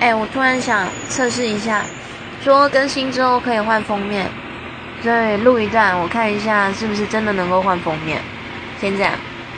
哎，我突然想测试一下，说更新之后可以换封面，所以录一段，我看一下是不是真的能够换封面。先这样。